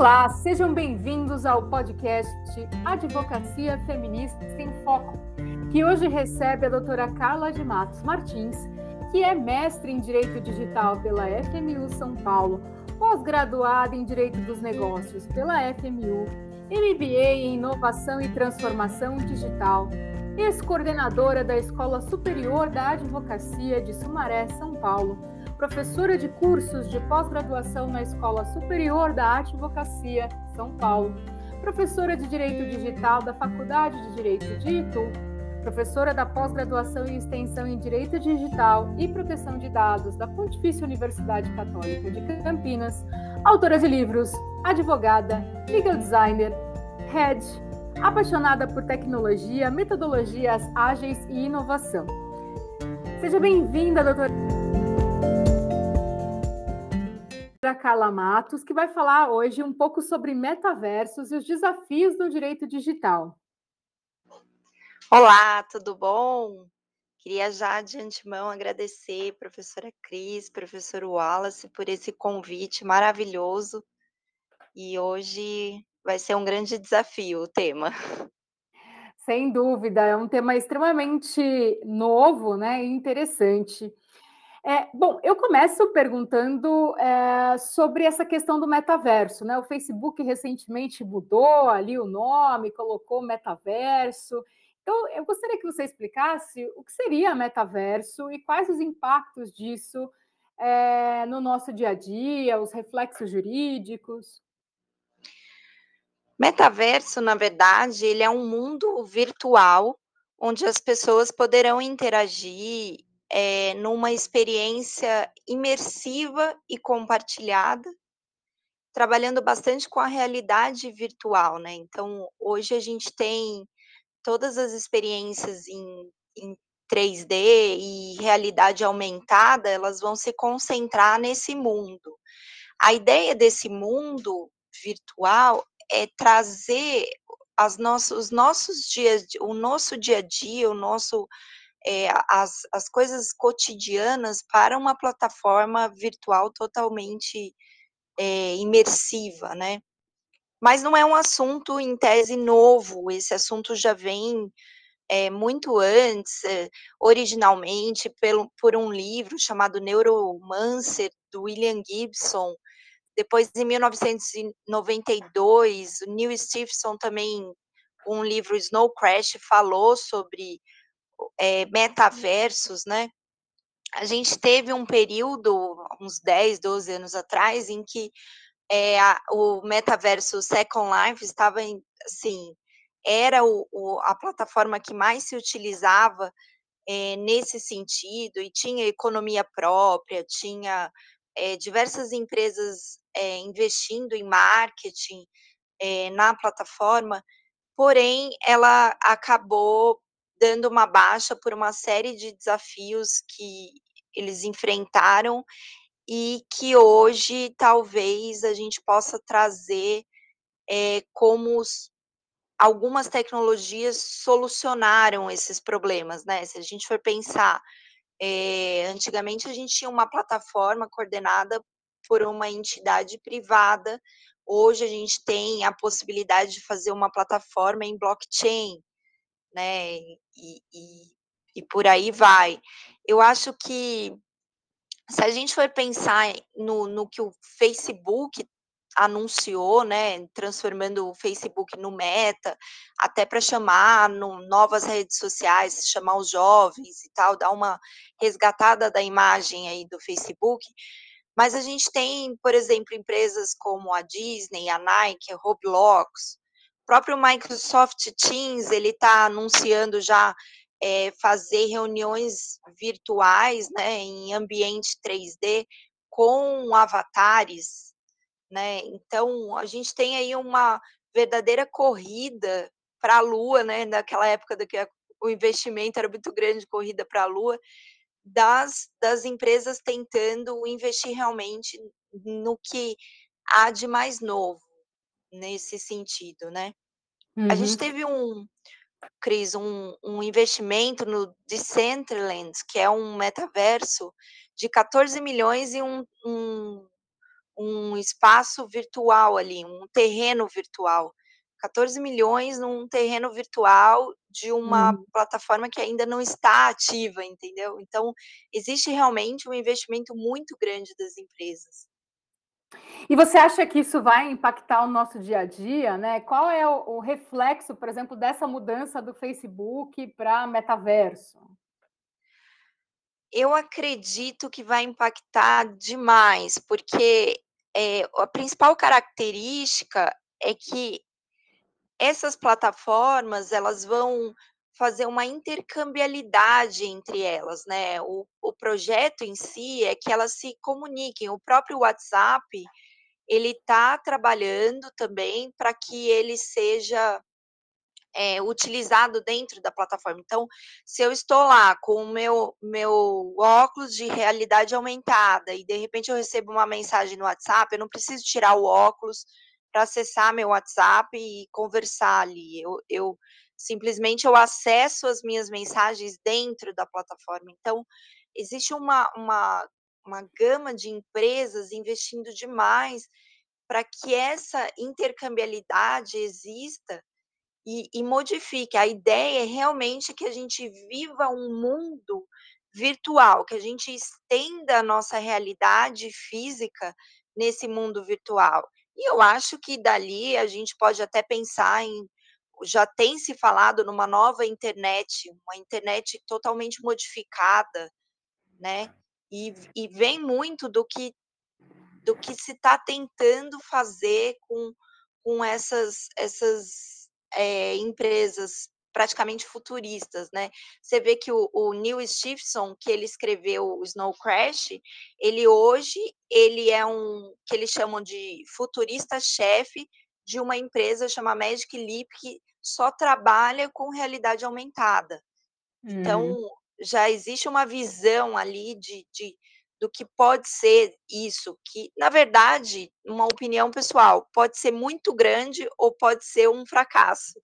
Olá, sejam bem-vindos ao podcast Advocacia Feminista em Foco, que hoje recebe a doutora Carla de Matos Martins, que é mestre em Direito Digital pela FMU São Paulo, pós-graduada em Direito dos Negócios pela FMU, MBA em Inovação e Transformação Digital, ex-coordenadora da Escola Superior da Advocacia de Sumaré, São Paulo, professora de cursos de pós-graduação na Escola Superior da Advocacia, São Paulo, professora de Direito Digital da Faculdade de Direito de Itu, professora da pós-graduação e extensão em Direito Digital e Proteção de Dados da Pontifícia Universidade Católica de Campinas, autora de livros, advogada, legal designer, head, apaixonada por tecnologia, metodologias ágeis e inovação. Seja bem-vinda, doutora. Carla Matos, que vai falar hoje um pouco sobre metaversos e os desafios do direito digital. Olá, tudo bom? Queria já de antemão agradecer professora Cris, professor Wallace por esse convite maravilhoso. E hoje vai ser um grande desafio o tema. Sem dúvida, é um tema extremamente novo, né, e interessante. É, bom, eu começo perguntando é, sobre essa questão do metaverso, né? O Facebook recentemente mudou ali o nome, colocou metaverso. Então, eu gostaria que você explicasse o que seria metaverso e quais os impactos disso é, no nosso dia a dia, os reflexos jurídicos. Metaverso, na verdade, ele é um mundo virtual onde as pessoas poderão interagir é, numa experiência imersiva e compartilhada, trabalhando bastante com a realidade virtual, né? Então, hoje a gente tem todas as experiências em, em 3D e realidade aumentada, elas vão se concentrar nesse mundo. A ideia desse mundo virtual é trazer as nossos, os nossos dias, o nosso dia a dia, o nosso é, as, as coisas cotidianas para uma plataforma virtual totalmente é, imersiva, né? Mas não é um assunto em tese novo, esse assunto já vem é, muito antes, originalmente pelo, por um livro chamado Neuromancer, do William Gibson. Depois, em 1992, o Neil Stephenson também, um livro Snow Crash, falou sobre é, metaversos, né? A gente teve um período, uns 10, 12 anos atrás, em que é, a, o metaverso Second Life estava, em, assim, era o, o, a plataforma que mais se utilizava é, nesse sentido, e tinha economia própria, tinha é, diversas empresas investindo em marketing na plataforma, porém, ela acabou dando uma baixa por uma série de desafios que eles enfrentaram e que hoje talvez a gente possa trazer é, como os, algumas tecnologias solucionaram esses problemas, né? Se a gente for pensar, é, antigamente a gente tinha uma plataforma coordenada por uma entidade privada, hoje a gente tem a possibilidade de fazer uma plataforma em blockchain, né? E, e, e por aí vai. Eu acho que se a gente for pensar no, no que o Facebook anunciou, né, transformando o Facebook no Meta, até para chamar no, novas redes sociais, chamar os jovens e tal, dar uma resgatada da imagem aí do Facebook. Mas a gente tem, por exemplo, empresas como a Disney, a Nike, a Roblox, próprio Microsoft Teams, ele está anunciando já é, fazer reuniões virtuais, né, em ambiente 3D com avatares, né? Então a gente tem aí uma verdadeira corrida para a Lua, né? Naquela época do que o investimento era muito grande, corrida para a Lua, das, das empresas tentando investir realmente no que há de mais novo nesse sentido, né? Uhum. A gente uhum. teve um, Cris, um, um investimento no Decentraland, que é um metaverso de 14 milhões e um, um, um espaço virtual ali, um terreno virtual. 14 milhões num terreno virtual de uma Uhum. plataforma que ainda não está ativa, entendeu? Então, existe realmente um investimento muito grande das empresas. E você acha que isso vai impactar o nosso dia a dia, né? Qual é o, o reflexo, por exemplo, dessa mudança do Facebook para metaverso? Eu acredito que vai impactar demais, porque, eh, a principal característica é que essas plataformas, elas vão fazer uma intercambiabilidade entre elas, né. O o projeto em si é que elas se comuniquem. O próprio WhatsApp, ele tá trabalhando também para que ele seja eh, utilizado dentro da plataforma. Então, se eu estou lá com o meu meu óculos de realidade aumentada e de repente eu recebo uma mensagem no WhatsApp, eu não preciso tirar o óculos para acessar meu WhatsApp e conversar ali. Eu eu simplesmente eu acesso as minhas mensagens dentro da plataforma. Então, existe uma uma uma gama de empresas investindo demais para que essa intercambiabilidade exista e e modifique. A ideia é realmente que a gente viva um mundo virtual, que a gente estenda a nossa realidade física nesse mundo virtual. E eu acho que dali a gente pode até pensar em já tem se falado numa nova internet, uma internet totalmente modificada, né, e e vem muito do que do que se está tentando fazer com com essas essas, eh, empresas praticamente futuristas, né. Você vê que o o Neil Stephenson, que ele escreveu o Snow Crash, ele hoje, ele é um que eles chamam de futurista-chefe de uma empresa chama Magic Leap, que só trabalha com realidade aumentada. Então, Uhum. já existe uma visão ali de de do que pode ser isso, que na verdade, uma opinião pessoal, pode ser muito grande ou pode ser um fracasso,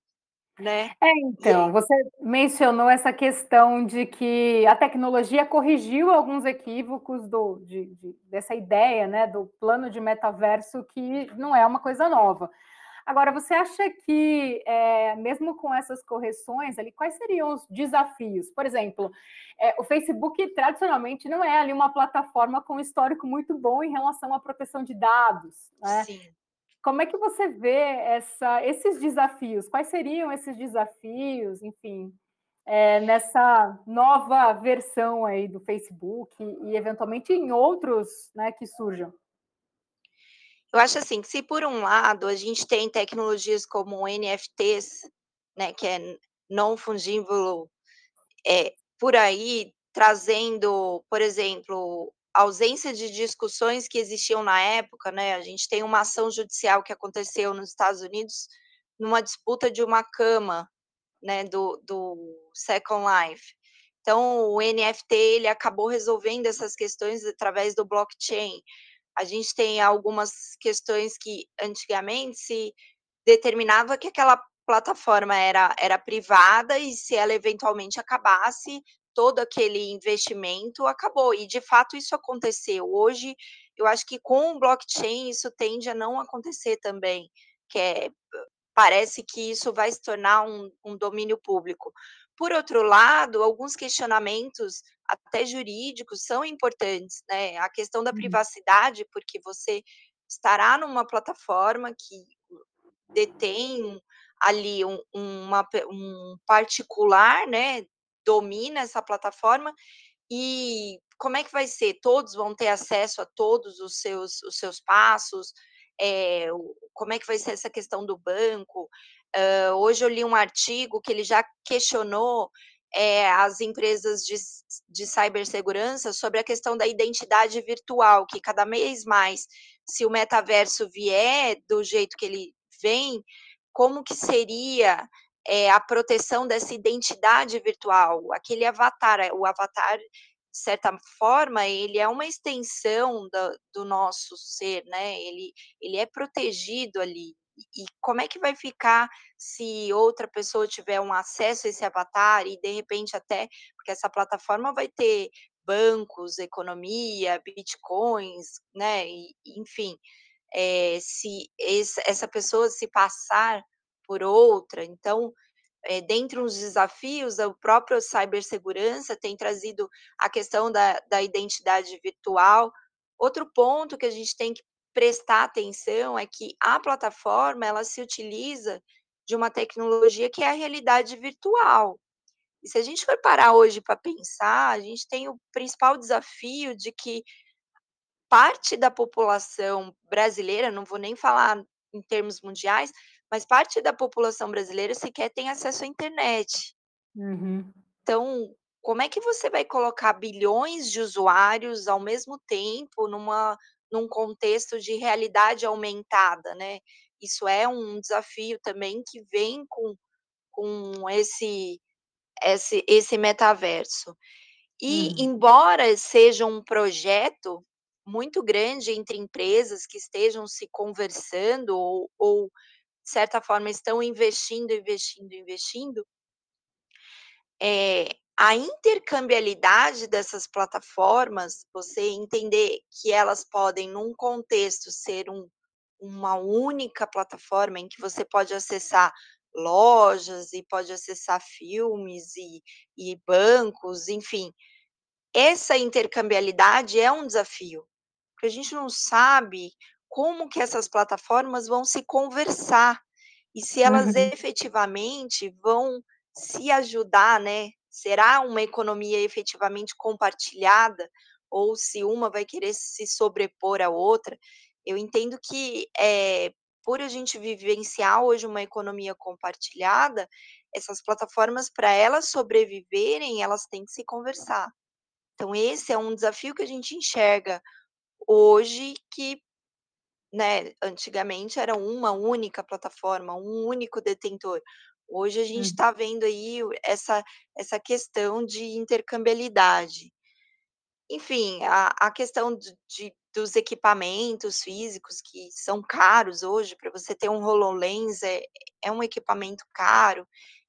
né. É, E então, é você mencionou essa questão de que a tecnologia corrigiu alguns equívocos do de de dessa ideia, né, do plano de metaverso que não é uma coisa nova. Agora, você acha que, eh, mesmo com essas correções ali, quais seriam os desafios? Por exemplo, eh, o Facebook tradicionalmente não é ali uma plataforma com histórico muito bom em relação à proteção de dados, né. Sim. Como é que você vê essa esses desafios? Quais seriam esses desafios, enfim, eh, nessa nova versão aí do Facebook e eventualmente em outros, né, que surjam? Eu acho assim, que se por um lado a gente tem tecnologias como NFTs, né, que é non fungible, eh, por aí trazendo, por exemplo, ausência de discussões que existiam na época, né, a gente tem uma ação judicial que aconteceu nos Estados Unidos, numa disputa de uma cama, né, do do Second Life. Então o NFT ele acabou resolvendo essas questões através do blockchain. A gente tem algumas questões que antigamente se determinava que aquela plataforma era era privada e se ela eventualmente acabasse, todo aquele investimento acabou e de fato isso aconteceu. Hoje, eu acho que com o blockchain isso tende a não acontecer também, que é parece que isso vai se tornar um um domínio público. Por outro lado, alguns questionamentos, até jurídicos, são importantes, né, a questão da Uhum. privacidade, porque você estará numa plataforma que detém ali um uma um particular, né, domina essa plataforma, e como é que vai ser? Todos vão ter acesso a todos os seus os seus passos? O como é que vai ser essa questão do banco? Hã, hoje eu li um artigo que ele já questionou, eh, as empresas de de cibersegurança sobre a questão da identidade virtual, que cada mês mais, se o metaverso vier do jeito que ele vem, como que seria, eh, a proteção dessa identidade virtual? Aquele avatar, eh, o avatar, de certa forma, ele é uma extensão da do nosso ser, né, ele ele é protegido ali. E como é que vai ficar se outra pessoa tiver um acesso a esse avatar e de repente até porque essa plataforma vai ter bancos, economia, bitcoins, né, e, enfim, é, se essa pessoa se passar por outra, então, é, dentre os desafios, o próprio cibersegurança tem trazido a questão da, da identidade virtual. Outro ponto que a gente tem que prestar atenção é que a plataforma ela se utiliza de uma tecnologia que é a realidade virtual. E se a gente for parar hoje para pensar, a gente tem o principal desafio de que parte da população brasileira, não vou nem falar em termos mundiais, mas parte da população brasileira sequer tem acesso à internet. Uhum. Então, como é que você vai colocar bilhões de usuários ao mesmo tempo numa, num contexto de realidade aumentada, né? Isso é um desafio também que vem com, com esse, esse, esse metaverso. E, Uhum. embora seja um projeto muito grande entre empresas que estejam se conversando ou, ou de certa forma, estão investindo, investindo, investindo, é, a intercambiabilidade dessas plataformas, você entender que elas podem, num contexto, ser um, uma única plataforma em que você pode acessar lojas e pode acessar filmes e, e bancos, enfim. Essa intercambiabilidade é um desafio, porque a gente não sabe como que essas plataformas vão se conversar e se elas Uhum. efetivamente vão se ajudar, né? Será uma economia efetivamente compartilhada ou se uma vai querer se sobrepor à outra? Eu entendo que, eh, por a gente vivenciar hoje uma economia compartilhada, essas plataformas, para elas sobreviverem, elas têm que se conversar. Então esse é um desafio que a gente enxerga hoje que, né, antigamente era uma única plataforma, um único detentor. Hoje a gente está vendo aí o essa essa questão de intercambiabilidade. Enfim, a a questão de de dos equipamentos físicos que são caros hoje, para você ter um HoloLens é é um equipamento caro,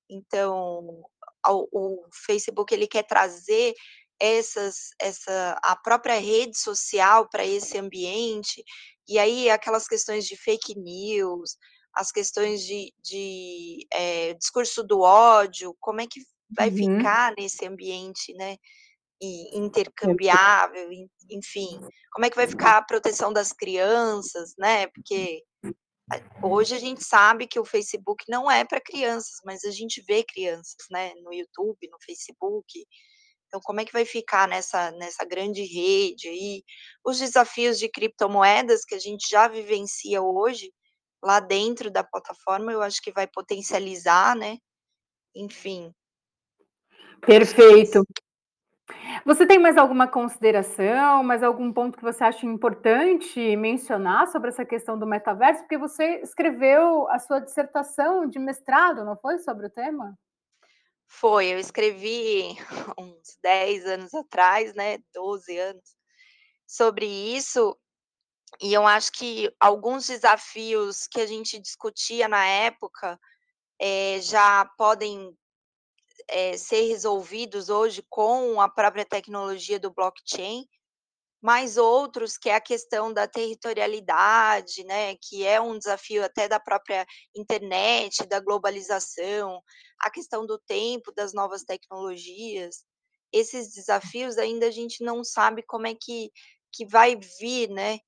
então ao o Facebook ele quer trazer essas essa a própria rede social para esse ambiente, e aí aquelas questões de fake news, as questões de de, eh, discurso do ódio, como é que vai Uhum. ficar nesse ambiente, né, e intercambiável, en enfim, como é que vai ficar a proteção das crianças, né, porque hoje a gente sabe que o Facebook não é para crianças, mas a gente vê crianças, né, no YouTube, no Facebook. Então como é que vai ficar nessa nessa grande rede aí, os desafios de criptomoedas que a gente já vivencia hoje, lá dentro da plataforma, eu acho que vai potencializar, né, enfim. Perfeito. Você tem mais alguma consideração, mais algum ponto que você acha importante mencionar sobre essa questão do metaverso? Porque você escreveu a sua dissertação de mestrado, não foi, sobre o tema? Foi, eu escrevi uns 10 anos atrás, né, 12 anos, sobre isso, e eu acho que alguns desafios que a gente discutia na época, eh, já podem, eh, ser resolvidos hoje com a própria tecnologia do blockchain, mas outros que é a questão da territorialidade, né, que é um desafio até da própria internet, da globalização, a questão do tempo, das novas tecnologias, esses desafios ainda a gente não sabe como é que que vai vir, né,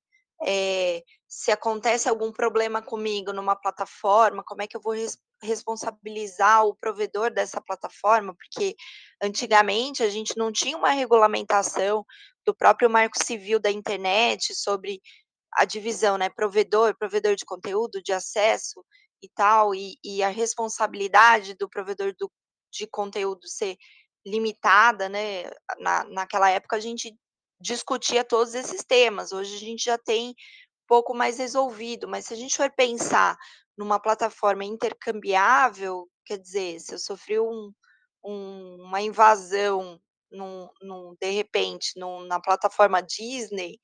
eh, se acontece algum problema comigo numa plataforma, como é que eu vou res responsabilizar o provedor dessa plataforma, porque antigamente a gente não tinha uma regulamentação do próprio marco civil da internet sobre a divisão, né, provedor, provedor de conteúdo, de acesso e tal, e e a responsabilidade do provedor do de conteúdo ser limitada, né, na naquela época a gente discutia todos esses temas, hoje a gente já tem pouco mais resolvido, mas se a gente for pensar numa plataforma intercambiável, quer dizer, se eu sofri um um uma invasão num num de repente, num na plataforma Disney,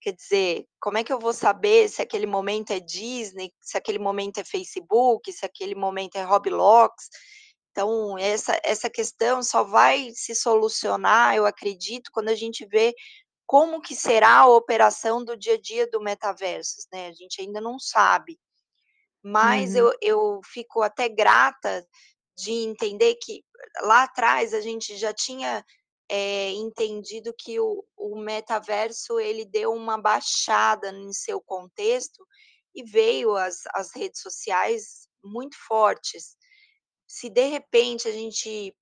quer dizer, como é que eu vou saber se aquele momento é Disney, se aquele momento é Facebook, se aquele momento é Roblox? Então, essa, essa questão só vai se solucionar, eu acredito, quando a gente vê como que será a operação do dia a dia do metaverso, né? A gente ainda não sabe. Mas Uhum. eu, eu fico até grata de entender que lá atrás a gente já tinha é, entendido que o, o metaverso ele deu uma baixada em seu contexto e veio as, as redes sociais muito fortes. Se de repente a gente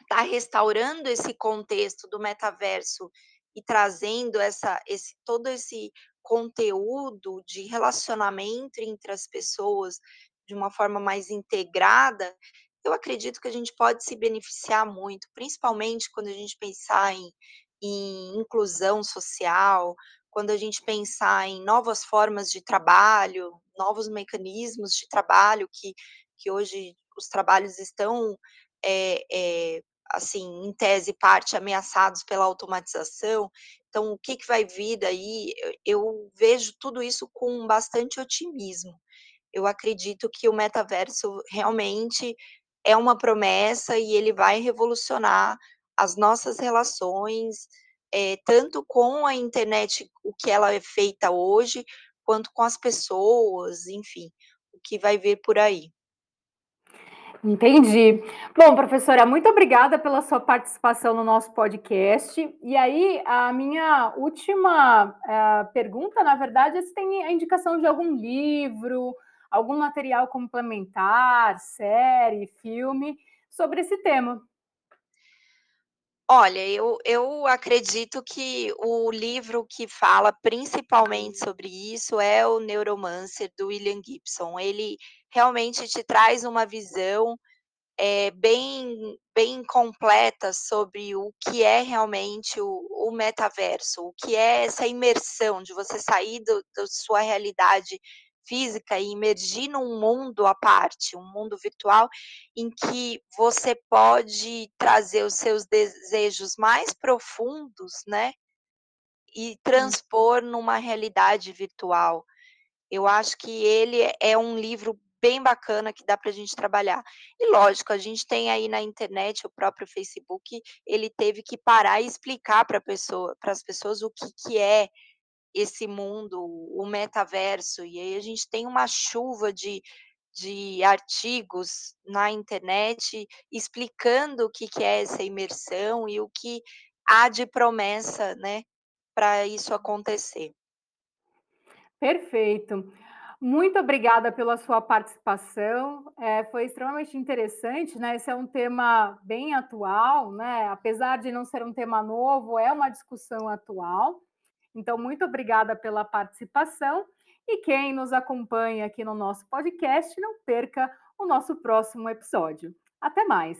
está restaurando esse contexto do metaverso e trazendo essa, esse, todo esse conteúdo de relacionamento entre as pessoas de uma forma mais integrada, eu acredito que a gente pode se beneficiar muito, principalmente quando a gente pensar em, em inclusão social, quando a gente pensar em novas formas de trabalho, novos mecanismos de trabalho que, que hoje os trabalhos estão é, é, assim, em tese, parte ameaçados pela automatização. Então, o que, que vai vir daí? Eu vejo tudo isso com bastante otimismo. Eu acredito que o metaverso realmente é uma promessa e ele vai revolucionar as nossas relações, é, tanto com a internet, o que ela é feita hoje, quanto com as pessoas, enfim, o que vai vir por aí. Entendi. Bom, professora, muito obrigada pela sua participação no nosso podcast. E aí, a minha última uh, pergunta, na verdade, é se tem a indicação de algum livro, algum material complementar, série, filme, sobre esse tema. Olha, eu eu acredito que o livro que fala principalmente sobre isso é o Neuromancer, do William Gibson. Ele realmente te traz uma visão, eh, bem bem completa sobre o que é realmente o o metaverso, o que é essa imersão de você sair da sua realidade física e imergir num mundo à parte, um mundo virtual, em que você pode trazer os seus desejos mais profundos, né, e transpor numa realidade virtual. Eu acho que ele é um livro bem bacana que dá para a gente trabalhar. E lógico, a gente tem aí na internet, o próprio Facebook, ele teve que parar e explicar para pessoa as pessoas o que que é esse mundo, o metaverso, e aí a gente tem uma chuva de de artigos na internet explicando o que que é essa imersão e o que há de promessa, né, para isso acontecer. Perfeito. Muito obrigada pela sua participação, eh, foi extremamente interessante, né, esse é um tema bem atual, né, apesar de não ser um tema novo, é uma discussão atual. Então, muito obrigada pela participação e quem nos acompanha aqui no nosso podcast, não perca o nosso próximo episódio. Até mais!